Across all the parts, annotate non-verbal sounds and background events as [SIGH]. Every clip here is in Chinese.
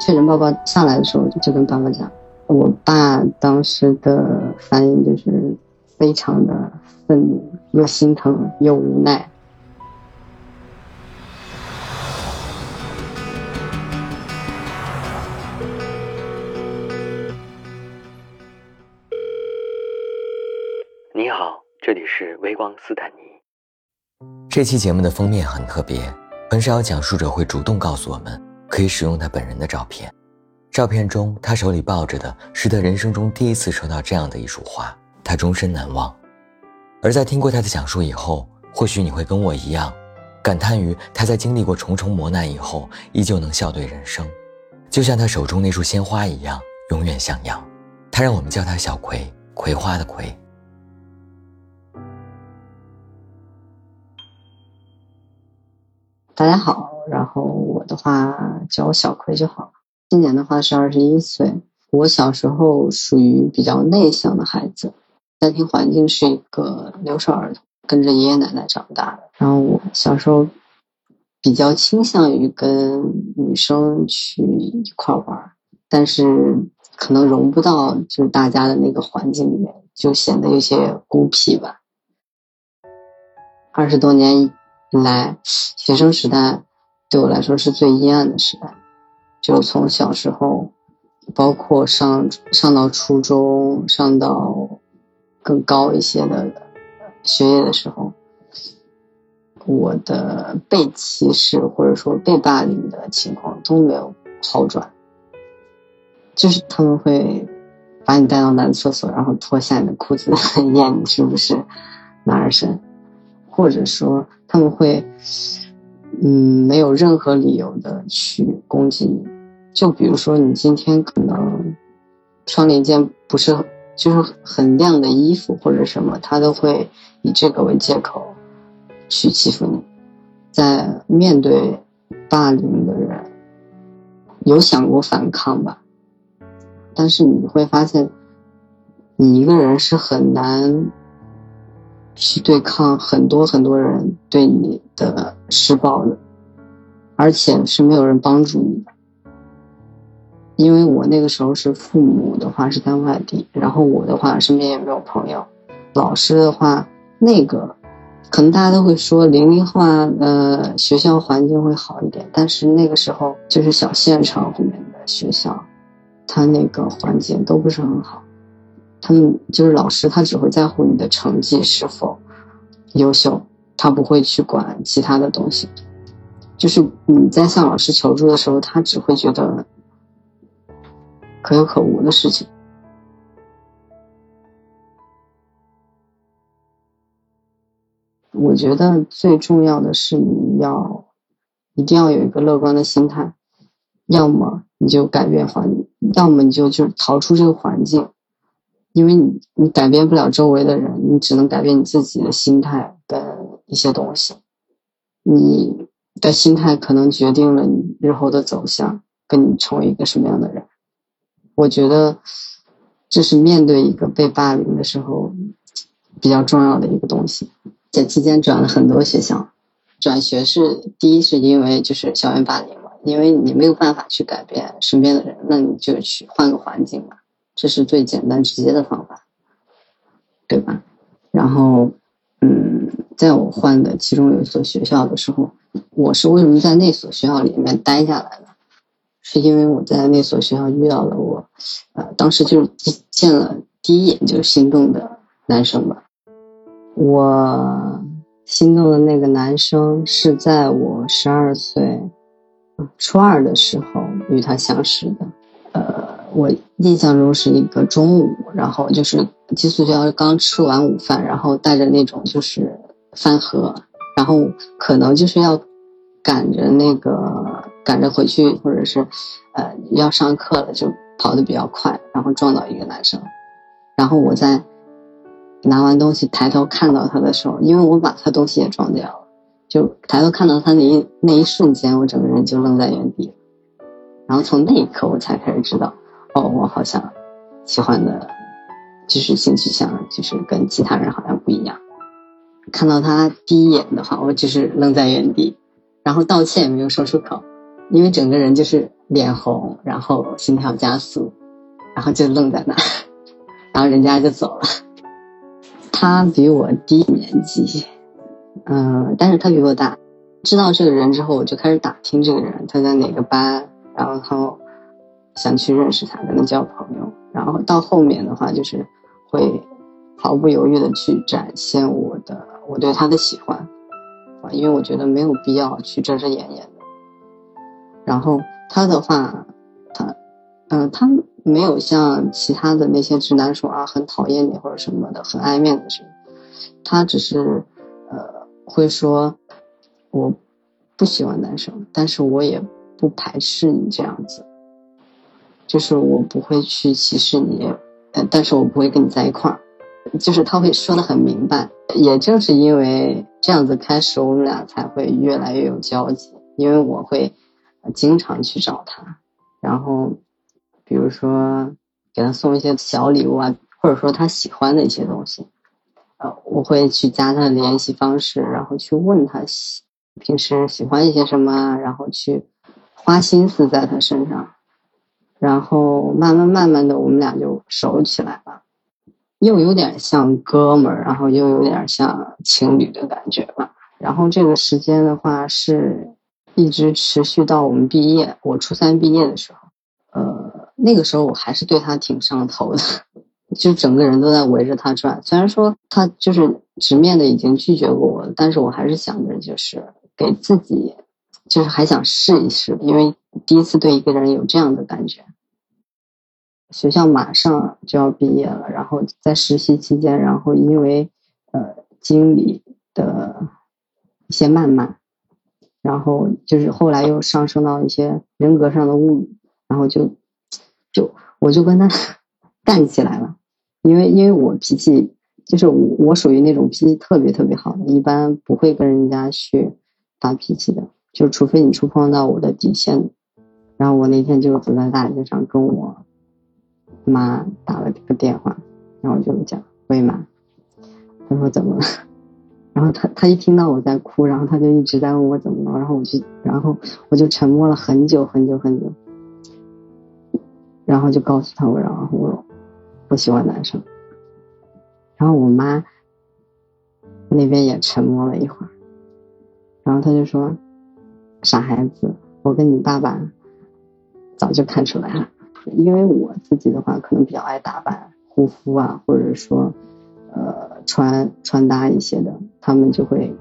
确诊报告下来的时候，就跟爸爸讲，我爸当时的反应就是非常的愤怒，又心疼又无奈。你好，这里是微光斯坦尼。这期节目的封面很特别，很少有讲述者会主动告诉我们可以使用他本人的照片。照片中，他手里抱着的是他人生中第一次收到这样的一束花，他终身难忘。而在听过他的讲述以后，或许你会跟我一样，感叹于他在经历过重重磨难以后，依旧能笑对人生，就像他手中那束鲜花一样，永远向阳。他让我们叫他小葵，葵花的葵。大家好，然后我的话叫我小葵就好了。今年的话是二十一岁。我小时候属于比较内向的孩子，家庭环境是一个留守儿童，跟着爷爷奶奶长大的。然后我小时候比较倾向于跟女生去一块玩，但是可能融不到就是大家的那个环境里面，就显得有些孤僻吧。二十多年。来，学生时代对我来说是最阴暗的时代。就从小时候，包括上上到初中，上到更高一些的学业的时候，我的被歧视或者说被霸凌的情况都没有好转。就是他们会把你带到男厕所，然后脱下你的裤子 [LAUGHS] 验你是不是男儿身。或者说他们会，嗯，没有任何理由的去攻击你，就比如说你今天可能穿了一件不是就是很亮的衣服或者什么，他都会以这个为借口去欺负你。在面对霸凌的人，有想过反抗吧？但是你会发现，你一个人是很难。去对抗很多很多人对你的施暴的，而且是没有人帮助你的。因为我那个时候是父母的话是在外地，然后我的话身边也没有朋友。老师的话，那个可能大家都会说零零后，呃，学校环境会好一点，但是那个时候就是小县城里面的学校，他那个环境都不是很好。他们就是老师，他只会在乎你的成绩是否优秀，他不会去管其他的东西。就是你在向老师求助的时候，他只会觉得可有可无的事情。我觉得最重要的是你要一定要有一个乐观的心态，要么你就改变环境，要么你就就逃出这个环境。因为你你改变不了周围的人，你只能改变你自己的心态跟一些东西。你的心态可能决定了你日后的走向，跟你成为一个什么样的人。我觉得这是面对一个被霸凌的时候比较重要的一个东西。这期间转了很多学校，转学是第一是因为就是校园霸凌嘛，因为你没有办法去改变身边的人，那你就去换个环境嘛。这是最简单直接的方法，对吧？然后，嗯，在我换的其中有一所学校的时候，我是为什么在那所学校里面待下来的？是因为我在那所学校遇到了我，呃，当时就见了第一眼就心动的男生吧。我心动的那个男生是在我十二岁，初二的时候与他相识的，我印象中是一个中午，然后就是寄宿学校刚吃完午饭，然后带着那种就是饭盒，然后可能就是要赶着那个赶着回去，或者是呃要上课了，就跑得比较快，然后撞到一个男生，然后我在拿完东西抬头看到他的时候，因为我把他东西也撞掉了，就抬头看到他那一那一瞬间，我整个人就愣在原地，然后从那一刻我才开始知道。哦，我好像喜欢的，就是性取向，就是跟其他人好像不一样。看到他第一眼的话，我就是愣在原地，然后道歉也没有说出口，因为整个人就是脸红，然后心跳加速，然后就愣在那，然后人家就走了。他比我低年级，嗯，但是他比我大。知道这个人之后，我就开始打听这个人他在哪个班，然后想去认识他，跟他交朋友。然后到后面的话，就是会毫不犹豫的去展现我的我对他的喜欢，啊因为我觉得没有必要去遮遮掩掩的。然后他的话，他，嗯，他没有像其他的那些直男说啊很讨厌你或者什么的，很爱面子什么，他只是呃会说。我不喜欢男生，但是我也不排斥你这样子，就是我不会去歧视你，但是我不会跟你在一块儿，就是他会说的很明白。也正是因为这样子开始，我们俩才会越来越有交集，因为我会经常去找他，然后比如说给他送一些小礼物啊，或者说他喜欢的一些东西，呃，我会去加他的联系方式，然后去问他喜。平时喜欢一些什么，然后去花心思在他身上，然后慢慢慢慢的，我们俩就熟起来了，又有点像哥们儿，然后又有点像情侣的感觉吧。然后这个时间的话，是一直持续到我们毕业，我初三毕业的时候，呃，那个时候我还是对他挺上头的。[LAUGHS] 就整个人都在围着他转，虽然说他就是直面的已经拒绝过我了，但是我还是想着就是给自己，就是还想试一试，因为第一次对一个人有这样的感觉。学校马上就要毕业了，然后在实习期间，然后因为呃经理的一些谩骂，然后就是后来又上升到一些人格上的侮辱，然后就就我就跟他 [LAUGHS] 干起来了。因为因为我脾气就是我我属于那种脾气特别特别好的，一般不会跟人家去发脾气的，就除非你触碰到我的底线。然后我那天就走在大街上，跟我妈打了个电话，然后就讲：“喂妈。”她说：“怎么了？” [LAUGHS] 然后她她一听到我在哭，然后她就一直在问我怎么了，然后我就然后我就沉默了很久很久很久，然后就告诉他我然后我。不喜欢男生，然后我妈那边也沉默了一会儿，然后他就说：“傻孩子，我跟你爸爸早就看出来了，因为我自己的话可能比较爱打扮、护肤啊，或者说呃穿穿搭一些的，他们就会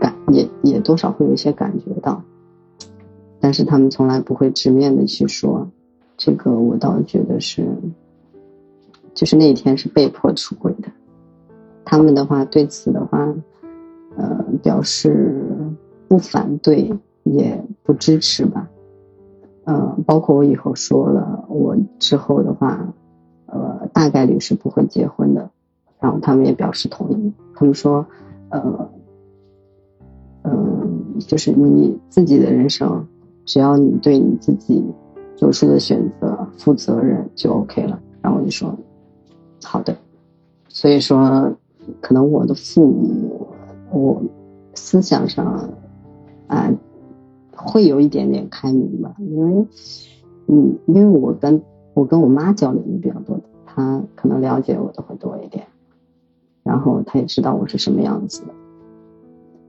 感也也多少会有一些感觉到，但是他们从来不会直面的去说，这个我倒觉得是。”就是那一天是被迫出轨的，他们的话对此的话，呃，表示不反对也不支持吧，呃，包括我以后说了，我之后的话，呃，大概率是不会结婚的，然后他们也表示同意，他们说，呃，嗯，就是你自己的人生，只要你对你自己做出的选择负责任就 OK 了，然后我就说。好的，所以说，可能我的父母，我思想上啊会有一点点开明吧，因为，嗯，因为我跟我跟我妈交流的比较多，她可能了解我的会多一点，然后她也知道我是什么样子的，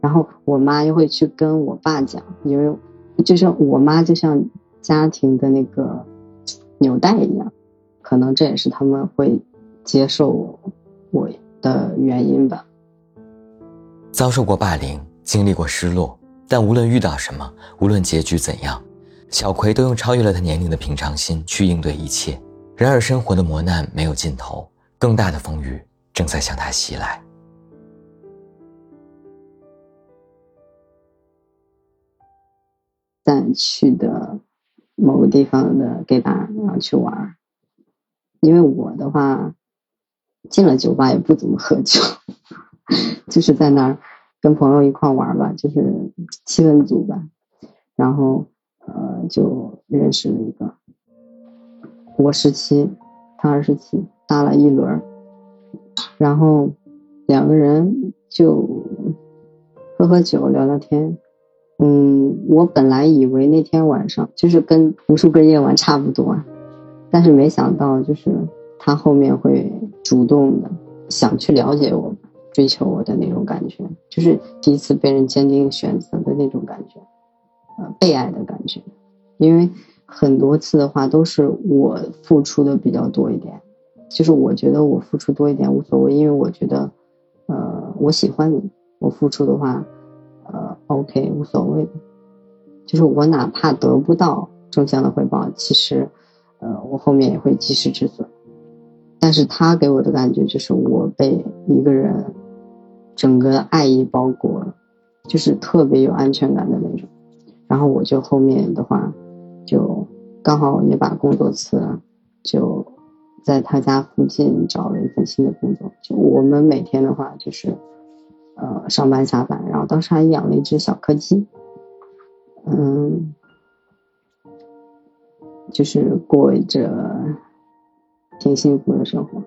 然后我妈又会去跟我爸讲，因为就是我妈就像家庭的那个纽带一样，可能这也是他们会。接受我的原因吧。遭受过霸凌，经历过失落，但无论遇到什么，无论结局怎样，小葵都用超越了他年龄的平常心去应对一切。然而，生活的磨难没有尽头，更大的风雨正在向他袭来。在去的某个地方的 gay 吧，然后去玩，因为我的话。进了酒吧也不怎么喝酒，[LAUGHS] 就是在那儿跟朋友一块玩吧，就是气氛组吧。然后呃就认识了一个，我十七，他二十七，搭了一轮，然后两个人就喝喝酒聊聊天，嗯，我本来以为那天晚上就是跟无数个夜晚差不多，但是没想到就是他后面会主动的想去了解我，追求我的那种感觉，就是第一次被人坚定选择的那种感觉，呃，被爱的感觉。因为很多次的话都是我付出的比较多一点，就是我觉得我付出多一点无所谓，因为我觉得，呃，我喜欢你，我付出的话。呃，OK，无所谓的，就是我哪怕得不到正向的回报，其实，呃，我后面也会及时止损。但是他给我的感觉就是我被一个人整个爱意包裹，就是特别有安全感的那种。然后我就后面的话，就刚好也把工作辞了，就在他家附近找了一份新的工作。就我们每天的话就是。呃，上班下班，然后当时还养了一只小柯基，嗯，就是过着挺幸福的生活。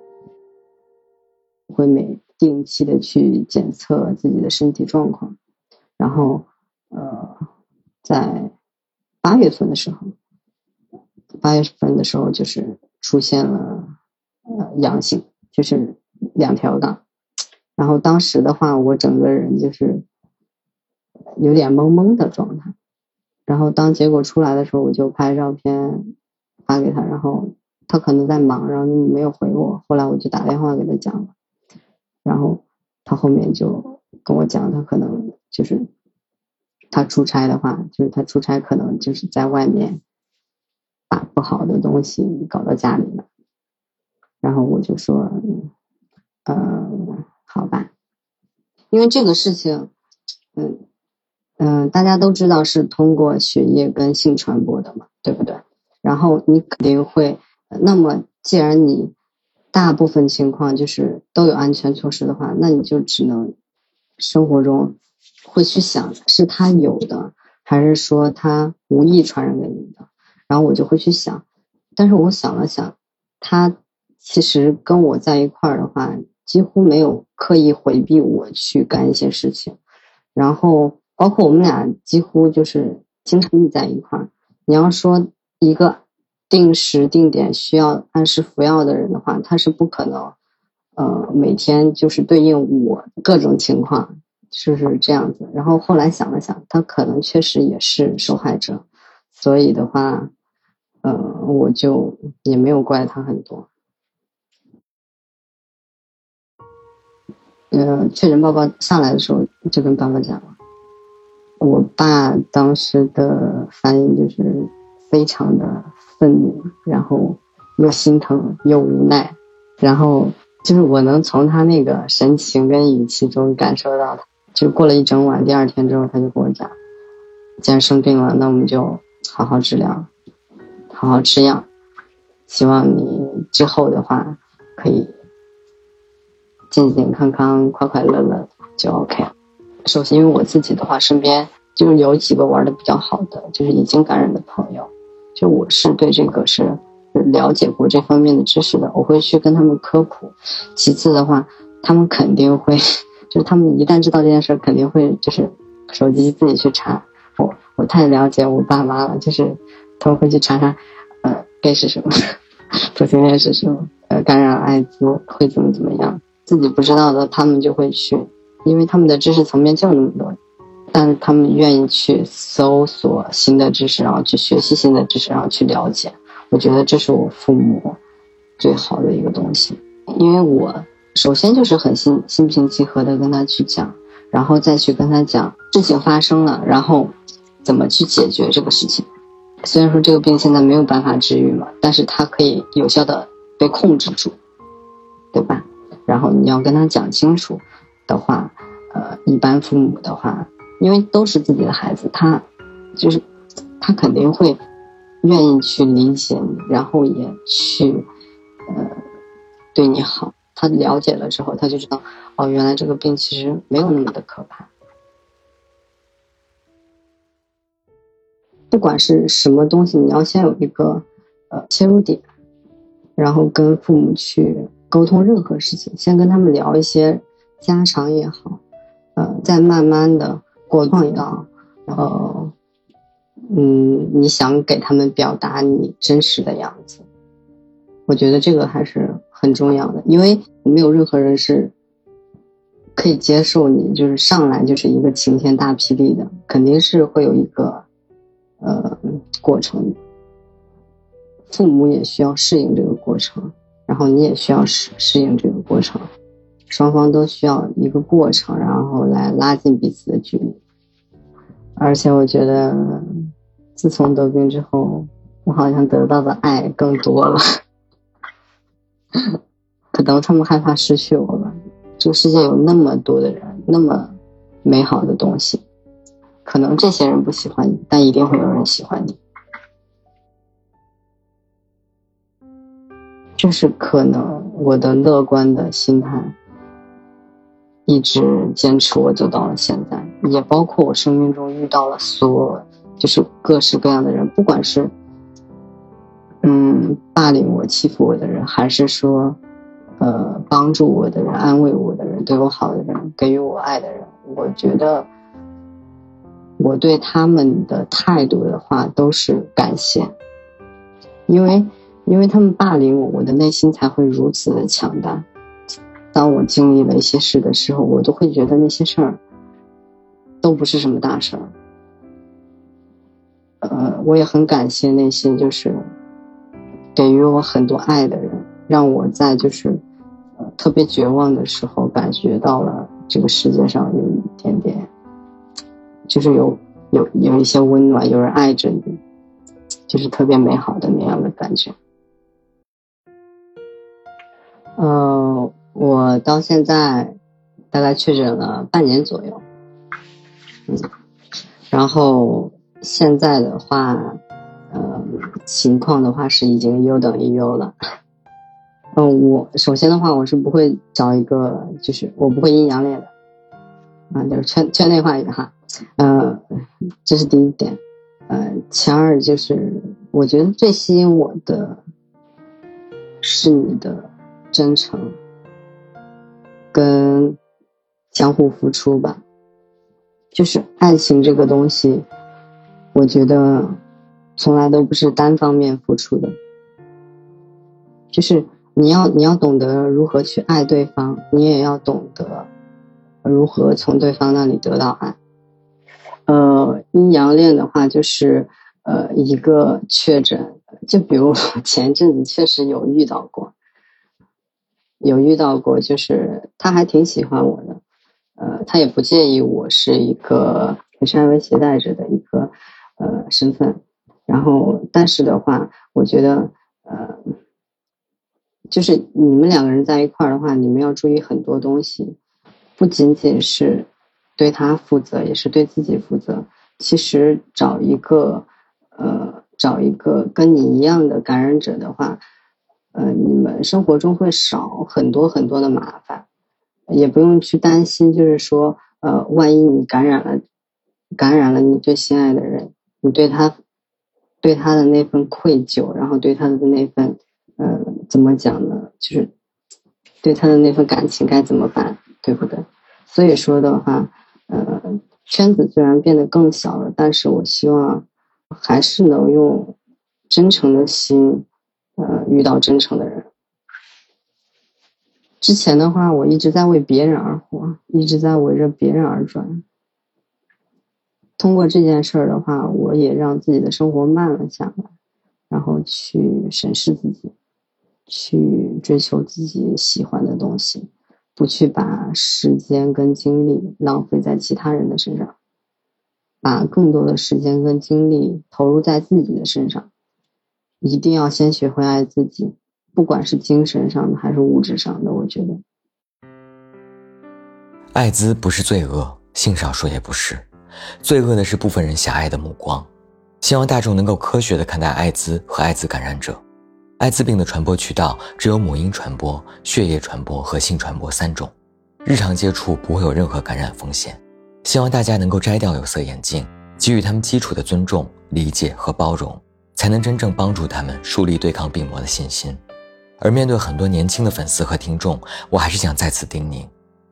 会每定期的去检测自己的身体状况，然后呃，在八月份的时候，八月份的时候就是出现了呃阳性，就是两条杠。然后当时的话，我整个人就是有点懵懵的状态。然后当结果出来的时候，我就拍照片发给他，然后他可能在忙，然后没有回我。后来我就打电话给他讲了，然后他后面就跟我讲，他可能就是他出差的话，就是他出差可能就是在外面把不好的东西搞到家里了。然后我就说，嗯。好吧，因为这个事情，嗯嗯，大家都知道是通过血液跟性传播的嘛，对不对？然后你肯定会，那么既然你大部分情况就是都有安全措施的话，那你就只能生活中会去想是他有的，还是说他无意传染给你的？然后我就会去想，但是我想了想，他其实跟我在一块儿的话。几乎没有刻意回避我去干一些事情，然后包括我们俩几乎就是经常腻在一块儿。你要说一个定时定点需要按时服药的人的话，他是不可能，呃，每天就是对应我各种情况，是不是这样子？然后后来想了想，他可能确实也是受害者，所以的话，呃，我就也没有怪他很多。呃，确诊报告上来的时候，就跟爸爸讲了。我爸当时的反应就是非常的愤怒，然后又心疼又无奈，然后就是我能从他那个神情跟语气中感受到，他就过了一整晚，第二天之后他就跟我讲，既然生病了，那我们就好好治疗，好好吃药，希望你之后的话可以。健健康康、快快乐乐就 OK。首先，因为我自己的话，身边就是有几个玩的比较好的，就是已经感染的朋友，就我是对这个是了解过这方面的知识的，我会去跟他们科普。其次的话，他们肯定会，[LAUGHS] 就是他们一旦知道这件事，肯定会就是手机自己去查。我我太了解我爸妈了，就是他们会去查查，呃，gay 是什么，同性恋是什么，呃，感染艾滋会怎么怎么样。自己不知道的，他们就会去，因为他们的知识层面就那么多，但是他们愿意去搜索新的知识，然后去学习新的知识，然后去了解。我觉得这是我父母最好的一个东西，因为我首先就是很心心平气和的跟他去讲，然后再去跟他讲事情发生了，然后怎么去解决这个事情。虽然说这个病现在没有办法治愈嘛，但是它可以有效的被控制住，对吧？然后你要跟他讲清楚的话，呃，一般父母的话，因为都是自己的孩子，他就是他肯定会愿意去理解你，然后也去呃对你好。他了解了之后，他就知道哦，原来这个病其实没有那么的可怕。不管是什么东西，你要先有一个呃切入点，然后跟父母去。沟通任何事情，先跟他们聊一些家常也好，呃，再慢慢的过渡到呃，嗯，你想给他们表达你真实的样子，我觉得这个还是很重要的，因为没有任何人是可以接受你就是上来就是一个晴天大霹雳的，肯定是会有一个呃过程，父母也需要适应这个过程，然后你也需要适适应这个过程。双方都需要一个过程，然后来拉近彼此的距离。而且我觉得，自从得病之后，我好像得到的爱更多了。可能他们害怕失去我吧。这个世界有那么多的人，那么美好的东西，可能这些人不喜欢你，但一定会有人喜欢你。这是可能我的乐观的心态。一直坚持我走到了现在，也包括我生命中遇到了所，就是各式各样的人，不管是，嗯，霸凌我、欺负我的人，还是说，呃，帮助我的人、安慰我的人、对我好的人、给予我爱的人，我觉得，我对他们的态度的话都是感谢，因为，因为他们霸凌我，我的内心才会如此的强大。当我经历了一些事的时候，我都会觉得那些事儿都不是什么大事儿。呃，我也很感谢那些就是给予我很多爱的人，让我在就是特别绝望的时候，感觉到了这个世界上有一点点，就是有有有一些温暖，有人爱着你，就是特别美好的那样的感觉。呃。我到现在大概确诊了半年左右，嗯，然后现在的话，呃，情况的话是已经优等于优了。嗯，我首先的话，我是不会找一个，就是我不会阴阳恋的，啊，就是圈圈内话语哈，呃，这是第一点，呃，其二就是我觉得最吸引我的是你的真诚。跟相互付出吧，就是爱情这个东西，我觉得从来都不是单方面付出的，就是你要你要懂得如何去爱对方，你也要懂得如何从对方那里得到爱。呃，阴阳恋的话，就是呃一个确诊，就比如前阵子确实有遇到过。有遇到过，就是他还挺喜欢我的，呃，他也不介意我是一个身为携带者的一个呃身份，然后但是的话，我觉得呃，就是你们两个人在一块儿的话，你们要注意很多东西，不仅仅是对他负责，也是对自己负责。其实找一个呃，找一个跟你一样的感染者的话。呃，你们生活中会少很多很多的麻烦，也不用去担心，就是说，呃，万一你感染了，感染了你最心爱的人，你对他，对他的那份愧疚，然后对他的那份，呃，怎么讲呢？就是对他的那份感情该怎么办，对不对？所以说的话，呃，圈子虽然变得更小了，但是我希望还是能用真诚的心。呃，遇到真诚的人。之前的话，我一直在为别人而活，一直在围着别人而转。通过这件事儿的话，我也让自己的生活慢了下来，然后去审视自己，去追求自己喜欢的东西，不去把时间跟精力浪费在其他人的身上，把更多的时间跟精力投入在自己的身上。一定要先学会爱自己，不管是精神上的还是物质上的。我觉得，艾滋不是罪恶，性少数也不是，罪恶的是部分人狭隘的目光。希望大众能够科学的看待艾滋和艾滋感染者。艾滋病的传播渠道只有母婴传播、血液传播和性传播三种，日常接触不会有任何感染风险。希望大家能够摘掉有色眼镜，给予他们基础的尊重、理解和包容。才能真正帮助他们树立对抗病魔的信心。而面对很多年轻的粉丝和听众，我还是想再次叮咛：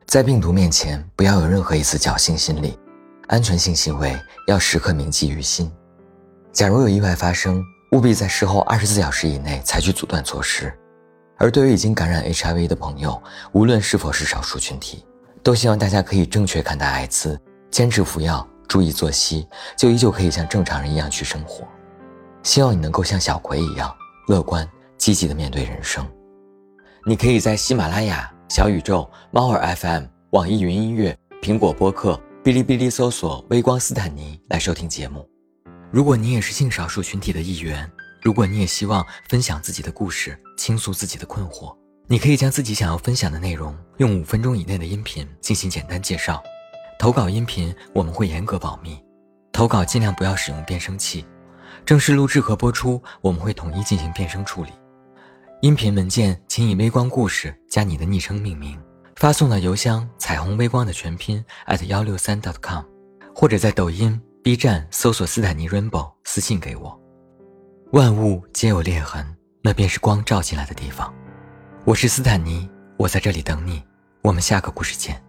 在病毒面前，不要有任何一丝侥幸心理。安全性行为要时刻铭记于心。假如有意外发生，务必在事后二十四小时以内采取阻断措施。而对于已经感染 HIV 的朋友，无论是否是少数群体，都希望大家可以正确看待艾滋，坚持服药，注意作息，就依旧可以像正常人一样去生活。希望你能够像小葵一样乐观积极的面对人生。你可以在喜马拉雅、小宇宙、猫耳 FM、网易云音乐、苹果播客、哔哩哔哩搜索“微光斯坦尼”来收听节目。如果你也是性少数群体的一员，如果你也希望分享自己的故事，倾诉自己的困惑，你可以将自己想要分享的内容用五分钟以内的音频进行简单介绍。投稿音频我们会严格保密，投稿尽量不要使用变声器。正式录制和播出我们会统一进行变声处理。音频文件请以“微光故事”加你的昵称命名，发送到邮箱“彩虹微光”的全拼 at 幺六三 dot com，或者在抖音、B 站搜索“斯坦尼 Rainbow” 私信给我。万物皆有裂痕，那便是光照进来的地方。我是斯坦尼，我在这里等你。我们下个故事见。